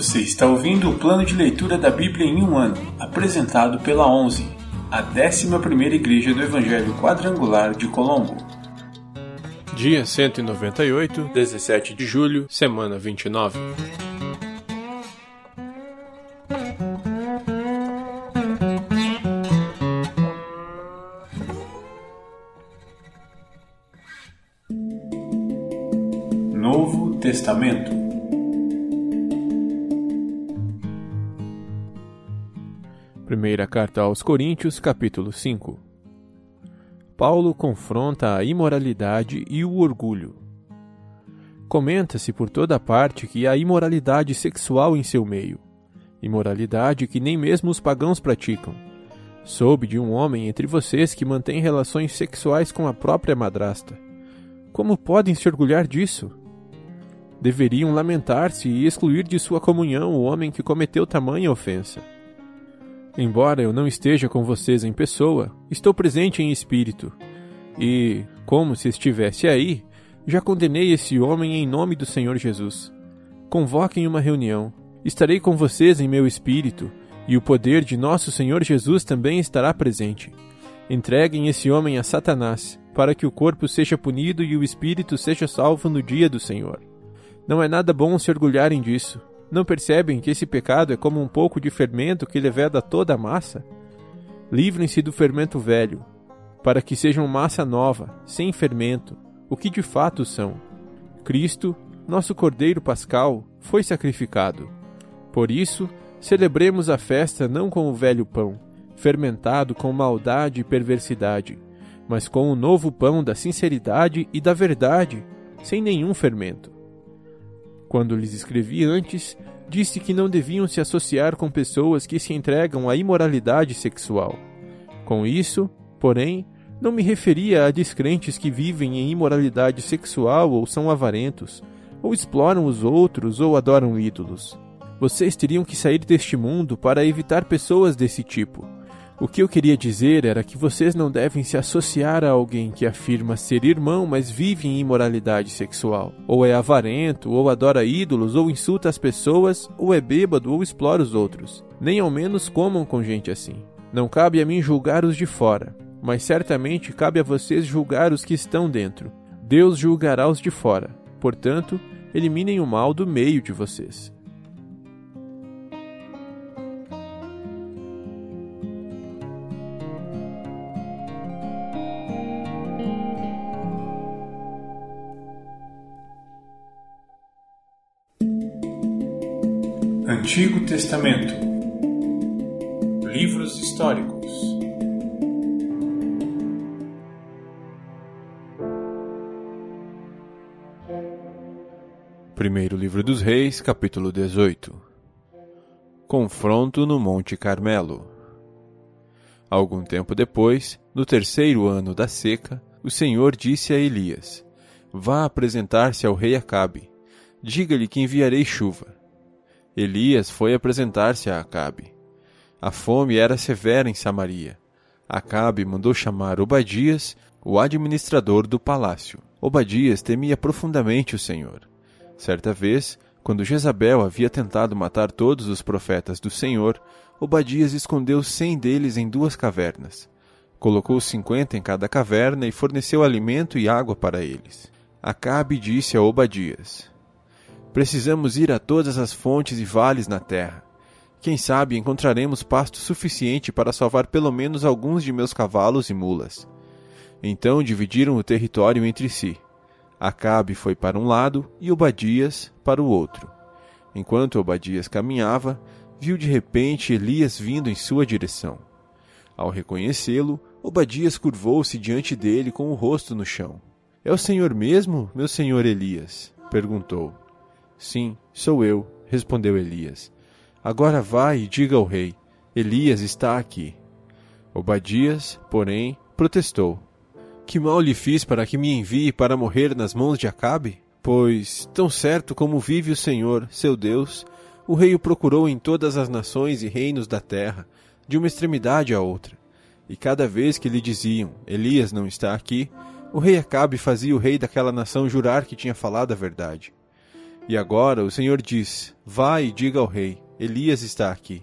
Você está ouvindo o plano de leitura da Bíblia em um ano, apresentado pela 11, a 11ª Igreja do Evangelho Quadrangular de Colombo. Dia 198, 17 de julho, semana 29. Novo Testamento Primeira carta aos Coríntios, capítulo 5. Paulo confronta a imoralidade e o orgulho. Comenta-se por toda parte que há imoralidade sexual em seu meio, imoralidade que nem mesmo os pagãos praticam. Soube de um homem entre vocês que mantém relações sexuais com a própria madrasta. Como podem se orgulhar disso? Deveriam lamentar-se e excluir de sua comunhão o homem que cometeu tamanha ofensa. Embora eu não esteja com vocês em pessoa, estou presente em espírito. E, como se estivesse aí, já condenei esse homem em nome do Senhor Jesus. Convoquem uma reunião. Estarei com vocês em meu espírito, e o poder de nosso Senhor Jesus também estará presente. Entreguem esse homem a Satanás, para que o corpo seja punido e o espírito seja salvo no dia do Senhor. Não é nada bom se orgulharem disso, não percebem que esse pecado é como um pouco de fermento que leveda toda a massa? Livrem-se do fermento velho, para que sejam massa nova, sem fermento, o que de fato são. Cristo, nosso Cordeiro Pascal, foi sacrificado. Por isso, celebremos a festa não com o velho pão, fermentado com maldade e perversidade, mas com o novo pão da sinceridade e da verdade, sem nenhum fermento. Quando lhes escrevi antes, disse que não deviam se associar com pessoas que se entregam à imoralidade sexual. Com isso, porém, não me referia a descrentes que vivem em imoralidade sexual ou são avarentos, ou exploram os outros ou adoram ídolos. Vocês teriam que sair deste mundo para evitar pessoas desse tipo o que eu queria dizer era que vocês não devem se associar a alguém que afirma ser irmão, mas vive em imoralidade sexual, ou é avarento, ou adora ídolos, ou insulta as pessoas, ou é bêbado, ou explora os outros. Nem ao menos comam com gente assim. Não cabe a mim julgar os de fora, mas certamente cabe a vocês julgar os que estão dentro. Deus julgará os de fora. Portanto, eliminem o mal do meio de vocês. Antigo Testamento Livros históricos Primeiro Livro dos Reis, capítulo 18 Confronto no Monte Carmelo Algum tempo depois, no terceiro ano da seca, o Senhor disse a Elias: Vá apresentar-se ao rei Acabe. Diga-lhe que enviarei chuva. Elias foi apresentar-se a Acabe. A fome era severa em Samaria. Acabe mandou chamar Obadias, o administrador do palácio. Obadias temia profundamente o Senhor. Certa vez, quando Jezabel havia tentado matar todos os profetas do Senhor, Obadias escondeu cem deles em duas cavernas. Colocou cinquenta em cada caverna e forneceu alimento e água para eles. Acabe disse a Obadias: Precisamos ir a todas as fontes e vales na terra. Quem sabe encontraremos pasto suficiente para salvar pelo menos alguns de meus cavalos e mulas. Então dividiram o território entre si. Acabe foi para um lado e Obadias para o outro. Enquanto Obadias caminhava, viu de repente Elias vindo em sua direção. Ao reconhecê-lo, Obadias curvou-se diante dele com o rosto no chão. É o senhor mesmo, meu senhor Elias? perguntou. Sim, sou eu, respondeu Elias. Agora vá e diga ao rei: Elias está aqui. Obadias, porém, protestou. Que mal lhe fiz para que me envie para morrer nas mãos de Acabe? Pois, tão certo como vive o Senhor, seu Deus, o rei o procurou em todas as nações e reinos da terra, de uma extremidade à outra. E cada vez que lhe diziam, Elias não está aqui, o rei Acabe fazia o rei daquela nação jurar que tinha falado a verdade. E agora o Senhor diz: Vá e diga ao rei: Elias está aqui.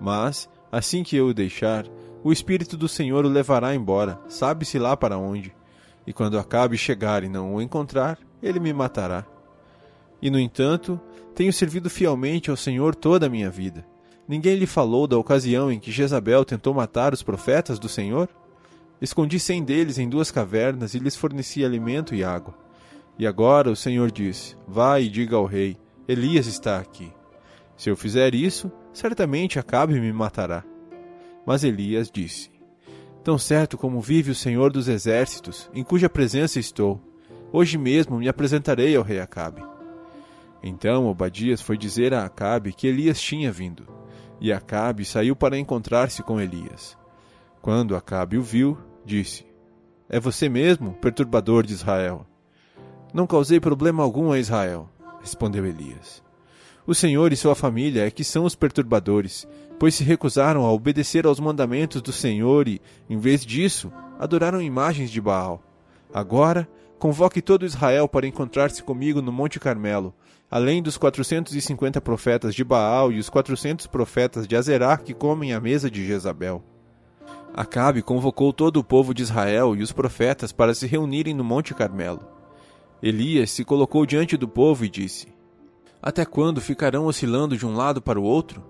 Mas, assim que eu o deixar, o Espírito do Senhor o levará embora, sabe-se lá para onde. E quando Acabe chegar e não o encontrar, ele me matará. E, no entanto, tenho servido fielmente ao Senhor toda a minha vida. Ninguém lhe falou da ocasião em que Jezabel tentou matar os profetas do Senhor? Escondi cem deles em duas cavernas e lhes forneci alimento e água. E agora o Senhor diz: Vá e diga ao rei: Elias está aqui. Se eu fizer isso, certamente Acabe me matará. Mas Elias disse: Tão certo como vive o Senhor dos exércitos, em cuja presença estou, hoje mesmo me apresentarei ao rei Acabe. Então Obadias foi dizer a Acabe que Elias tinha vindo, e Acabe saiu para encontrar-se com Elias. Quando Acabe o viu, disse: É você mesmo, perturbador de Israel? Não causei problema algum a Israel, respondeu Elias. O Senhor e sua família é que são os perturbadores, pois se recusaram a obedecer aos mandamentos do Senhor e, em vez disso, adoraram imagens de Baal. Agora, convoque todo Israel para encontrar-se comigo no Monte Carmelo, além dos 450 profetas de Baal e os 400 profetas de Azerá que comem à mesa de Jezabel. Acabe convocou todo o povo de Israel e os profetas para se reunirem no Monte Carmelo. Elias se colocou diante do povo e disse: Até quando ficarão oscilando de um lado para o outro?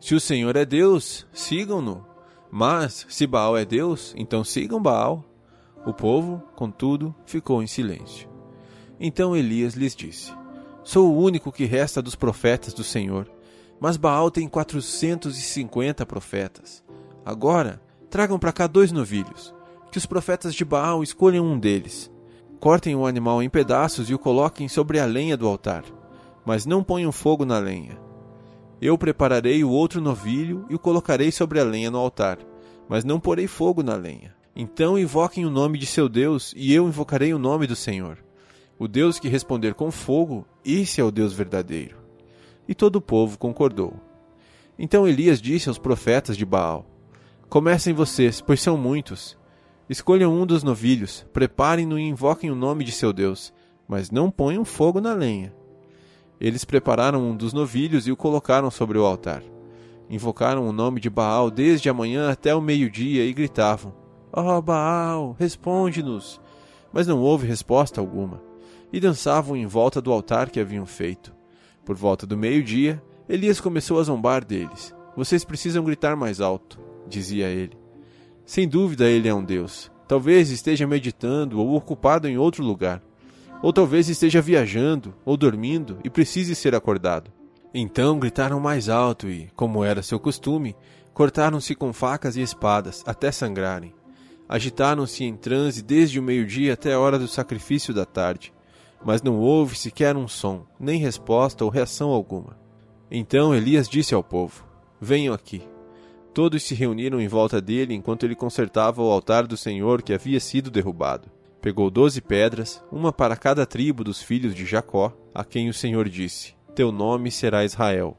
Se o Senhor é Deus, sigam-no. Mas, se Baal é Deus, então sigam Baal. O povo, contudo, ficou em silêncio. Então Elias lhes disse: Sou o único que resta dos profetas do Senhor, mas Baal tem quatrocentos e cinquenta profetas. Agora, tragam para cá dois novilhos, que os profetas de Baal escolham um deles. Cortem o animal em pedaços e o coloquem sobre a lenha do altar, mas não ponham fogo na lenha. Eu prepararei o outro novilho e o colocarei sobre a lenha no altar, mas não porei fogo na lenha. Então invoquem o nome de seu Deus, e eu invocarei o nome do Senhor. O Deus que responder com fogo, esse é o Deus verdadeiro. E todo o povo concordou. Então Elias disse aos profetas de Baal: Comecem vocês, pois são muitos. Escolham um dos novilhos, preparem-no e invoquem o nome de seu Deus, mas não ponham fogo na lenha. Eles prepararam um dos novilhos e o colocaram sobre o altar. Invocaram o nome de Baal desde a manhã até o meio-dia e gritavam: Ó oh, Baal, responde-nos! Mas não houve resposta alguma e dançavam em volta do altar que haviam feito. Por volta do meio-dia, Elias começou a zombar deles. Vocês precisam gritar mais alto, dizia ele. Sem dúvida ele é um deus. Talvez esteja meditando ou ocupado em outro lugar. Ou talvez esteja viajando ou dormindo e precise ser acordado. Então gritaram mais alto e, como era seu costume, cortaram-se com facas e espadas até sangrarem. Agitaram-se em transe desde o meio-dia até a hora do sacrifício da tarde mas não houve sequer um som, nem resposta ou reação alguma. Então Elias disse ao povo: Venham aqui. Todos se reuniram em volta dele enquanto ele consertava o altar do Senhor que havia sido derrubado. Pegou doze pedras, uma para cada tribo dos filhos de Jacó, a quem o Senhor disse: Teu nome será Israel.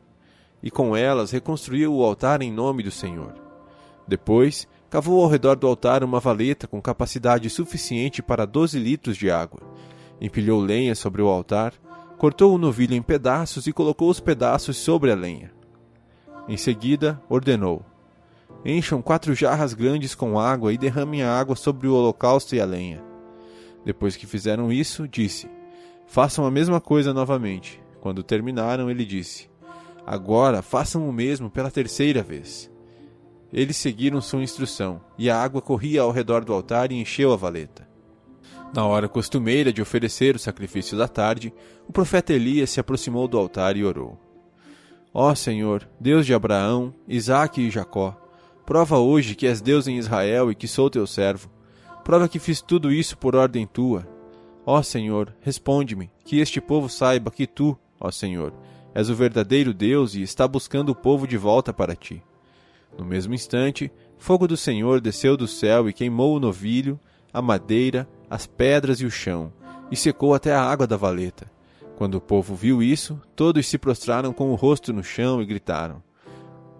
E com elas reconstruiu o altar em nome do Senhor. Depois, cavou ao redor do altar uma valeta com capacidade suficiente para doze litros de água, empilhou lenha sobre o altar, cortou o novilho em pedaços e colocou os pedaços sobre a lenha. Em seguida, ordenou: Encham quatro jarras grandes com água e derramem a água sobre o holocausto e a lenha. Depois que fizeram isso, disse: Façam a mesma coisa novamente. Quando terminaram, ele disse: Agora façam o mesmo pela terceira vez. Eles seguiram sua instrução, e a água corria ao redor do altar e encheu a valeta. Na hora costumeira de oferecer o sacrifício da tarde, o profeta Elias se aproximou do altar e orou. Ó Senhor, Deus de Abraão, Isaque e Jacó, prova hoje que és Deus em Israel e que sou teu servo. Prova que fiz tudo isso por ordem tua. Ó Senhor, responde-me, que este povo saiba que tu, ó Senhor, és o verdadeiro Deus e está buscando o povo de volta para ti. No mesmo instante, fogo do Senhor desceu do céu e queimou o novilho, a madeira, as pedras e o chão, e secou até a água da valeta. Quando o povo viu isso, todos se prostraram com o rosto no chão e gritaram: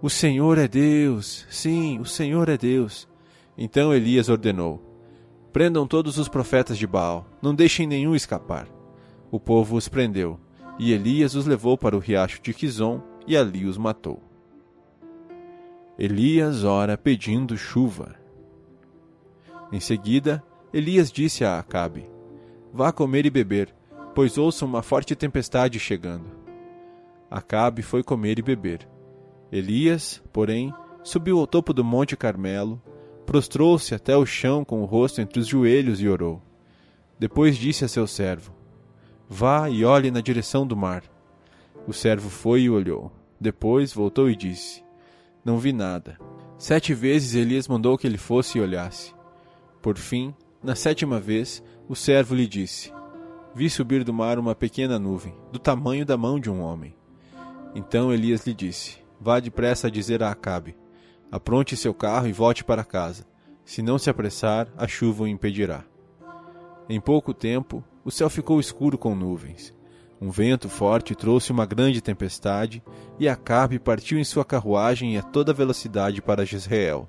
O Senhor é Deus! Sim, o Senhor é Deus! Então Elias ordenou: Prendam todos os profetas de Baal, não deixem nenhum escapar. O povo os prendeu, E Elias os levou para o riacho de Quizon e ali os matou. Elias ora pedindo chuva. Em seguida, Elias disse a Acabe: Vá comer e beber, pois ouço uma forte tempestade chegando. Acabe foi comer e beber. Elias, porém, subiu ao topo do monte Carmelo, prostrou-se até o chão com o rosto entre os joelhos e orou. Depois disse a seu servo: Vá e olhe na direção do mar. O servo foi e olhou. Depois voltou e disse: Não vi nada. Sete vezes Elias mandou que ele fosse e olhasse. Por fim, na sétima vez, o servo lhe disse: Vi subir do mar uma pequena nuvem, do tamanho da mão de um homem. Então Elias lhe disse: Vá depressa dizer a Acabe: Apronte seu carro e volte para casa. Se não se apressar, a chuva o impedirá. Em pouco tempo, o céu ficou escuro com nuvens. Um vento forte trouxe uma grande tempestade, e Acabe partiu em sua carruagem a toda velocidade para Jezreel.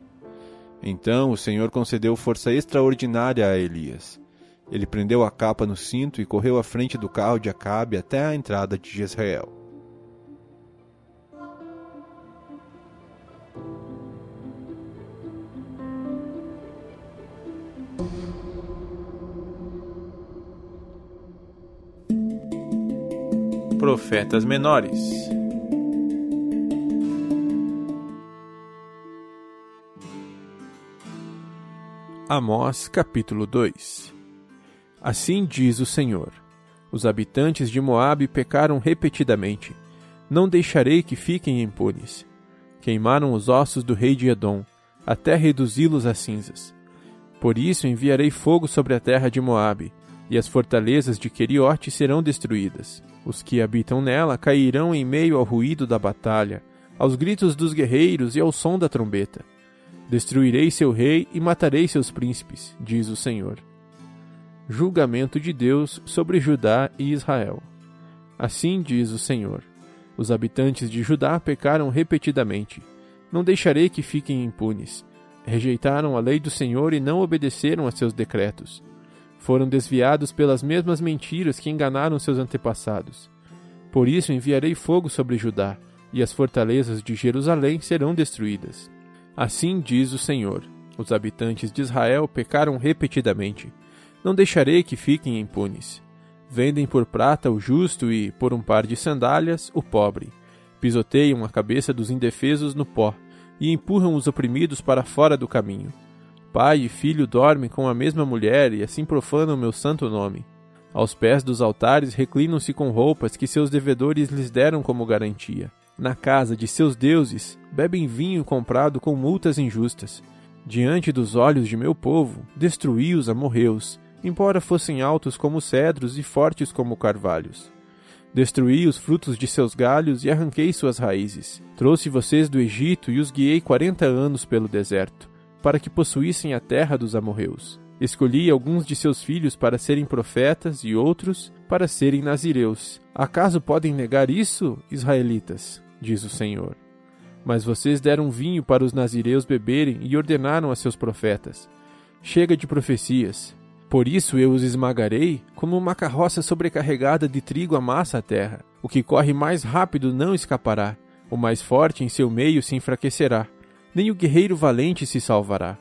Então o Senhor concedeu força extraordinária a Elias. Ele prendeu a capa no cinto e correu à frente do carro de Acabe até a entrada de Jezreel. Profetas menores Amós capítulo 2 Assim diz o Senhor: Os habitantes de Moabe pecaram repetidamente. Não deixarei que fiquem impunes. Queimaram os ossos do rei de Edom, até reduzi-los a cinzas. Por isso enviarei fogo sobre a terra de Moabe, e as fortalezas de Queriote serão destruídas. Os que habitam nela cairão em meio ao ruído da batalha, aos gritos dos guerreiros e ao som da trombeta. Destruirei seu rei e matarei seus príncipes, diz o Senhor. Julgamento de Deus sobre Judá e Israel. Assim diz o Senhor: Os habitantes de Judá pecaram repetidamente. Não deixarei que fiquem impunes. Rejeitaram a lei do Senhor e não obedeceram a seus decretos. Foram desviados pelas mesmas mentiras que enganaram seus antepassados. Por isso enviarei fogo sobre Judá, e as fortalezas de Jerusalém serão destruídas. Assim diz o Senhor: Os habitantes de Israel pecaram repetidamente. Não deixarei que fiquem impunes. Vendem por prata o justo e, por um par de sandálias, o pobre. Pisoteiam a cabeça dos indefesos no pó e empurram os oprimidos para fora do caminho. Pai e filho dormem com a mesma mulher e assim profanam meu santo nome. Aos pés dos altares reclinam-se com roupas que seus devedores lhes deram como garantia. Na casa de seus deuses, bebem vinho comprado com multas injustas. Diante dos olhos de meu povo, destruí os amorreus, embora fossem altos como cedros e fortes como carvalhos. Destruí os frutos de seus galhos e arranquei suas raízes. Trouxe vocês do Egito e os guiei quarenta anos pelo deserto, para que possuíssem a terra dos amorreus. Escolhi alguns de seus filhos para serem profetas e outros para serem nazireus. Acaso podem negar isso, israelitas? diz o Senhor. Mas vocês deram vinho para os nazireus beberem e ordenaram a seus profetas: Chega de profecias. Por isso eu os esmagarei, como uma carroça sobrecarregada de trigo amassa a terra. O que corre mais rápido não escapará, o mais forte em seu meio se enfraquecerá, nem o guerreiro valente se salvará.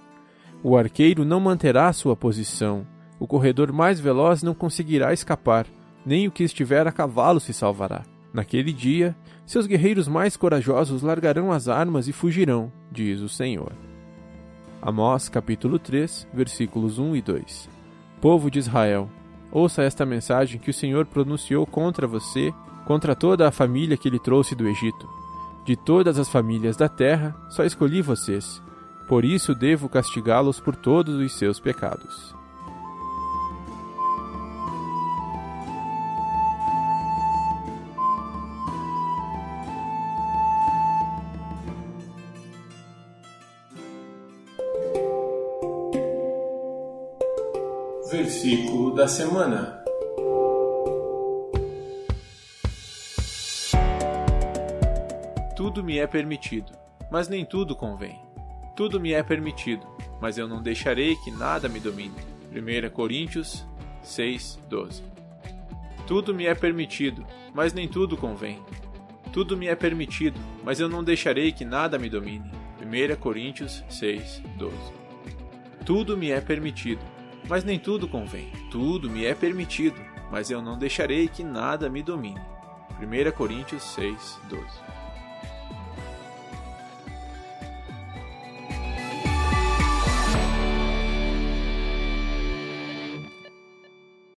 O arqueiro não manterá sua posição, o corredor mais veloz não conseguirá escapar, nem o que estiver a cavalo se salvará. Naquele dia, seus guerreiros mais corajosos largarão as armas e fugirão, diz o Senhor. Amós capítulo 3, versículos 1 e 2. Povo de Israel, ouça esta mensagem que o Senhor pronunciou contra você, contra toda a família que lhe trouxe do Egito. De todas as famílias da terra, só escolhi vocês. Por isso devo castigá-los por todos os seus pecados. Versículo da semana. Tudo me é permitido, mas nem tudo convém. Tudo me é permitido, mas eu não deixarei que nada me domine. 1 Coríntios 6, 12. Tudo me é permitido, mas nem tudo convém. Tudo me é permitido, mas eu não deixarei que nada me domine. 1 Coríntios 6, 12. Tudo me é permitido, mas nem tudo convém. Tudo me é permitido, mas eu não deixarei que nada me domine. 1 Coríntios 6, 12.